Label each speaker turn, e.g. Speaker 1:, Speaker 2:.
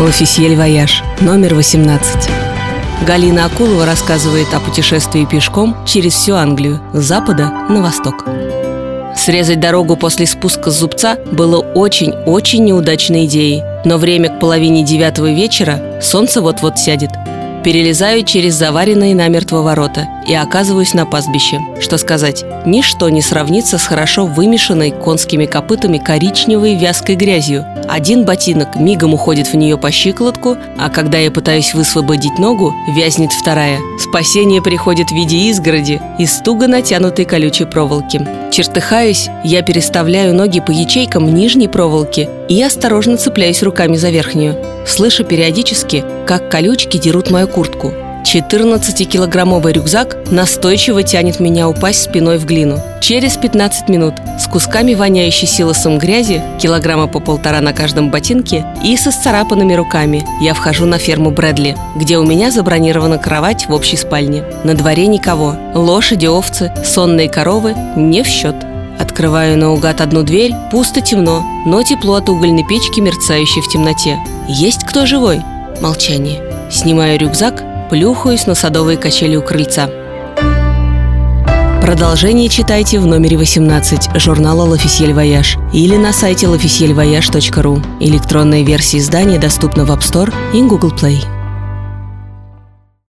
Speaker 1: L'Officiel Voyage, номер 18. Галина Акулова рассказывает о путешествии пешком через всю Англию, с запада на восток. Срезать дорогу после спуска с зубца было очень-очень неудачной идеей. Но время к половине девятого вечера, солнце вот-вот сядет. Перелезаю через заваренные намертво ворота и оказываюсь на пастбище. Что сказать, ничто не сравнится с хорошо вымешанной конскими копытами коричневой вязкой грязью. Один ботинок мигом уходит в нее по щиколотку, а когда я пытаюсь высвободить ногу, вязнет вторая. Спасение приходит в виде изгороди из туго натянутой колючей проволоки. Чертыхаюсь, я переставляю ноги по ячейкам нижней проволоки и осторожно цепляюсь руками за верхнюю. Слышу периодически, как колючки дерут мою куртку. 14-килограммовый рюкзак настойчиво тянет меня упасть спиной в глину. Через 15 минут с кусками воняющей силосом грязи, килограмма по полтора на каждом ботинке, и со сцарапанными руками я вхожу на ферму Брэдли, где у меня забронирована кровать в общей спальне. На дворе никого. Лошади, овцы, сонные коровы не в счет. Открываю наугад одну дверь, пусто темно, но тепло от угольной печки, мерцающей в темноте. Есть кто живой? Молчание. Снимаю рюкзак, плюхаюсь на садовые качели у крыльца. Продолжение читайте в номере 18 журнала «L'Officiel Voyage» или на сайте lofficielvoyage.ru. Электронная версия издания доступна в App Store и Google Play.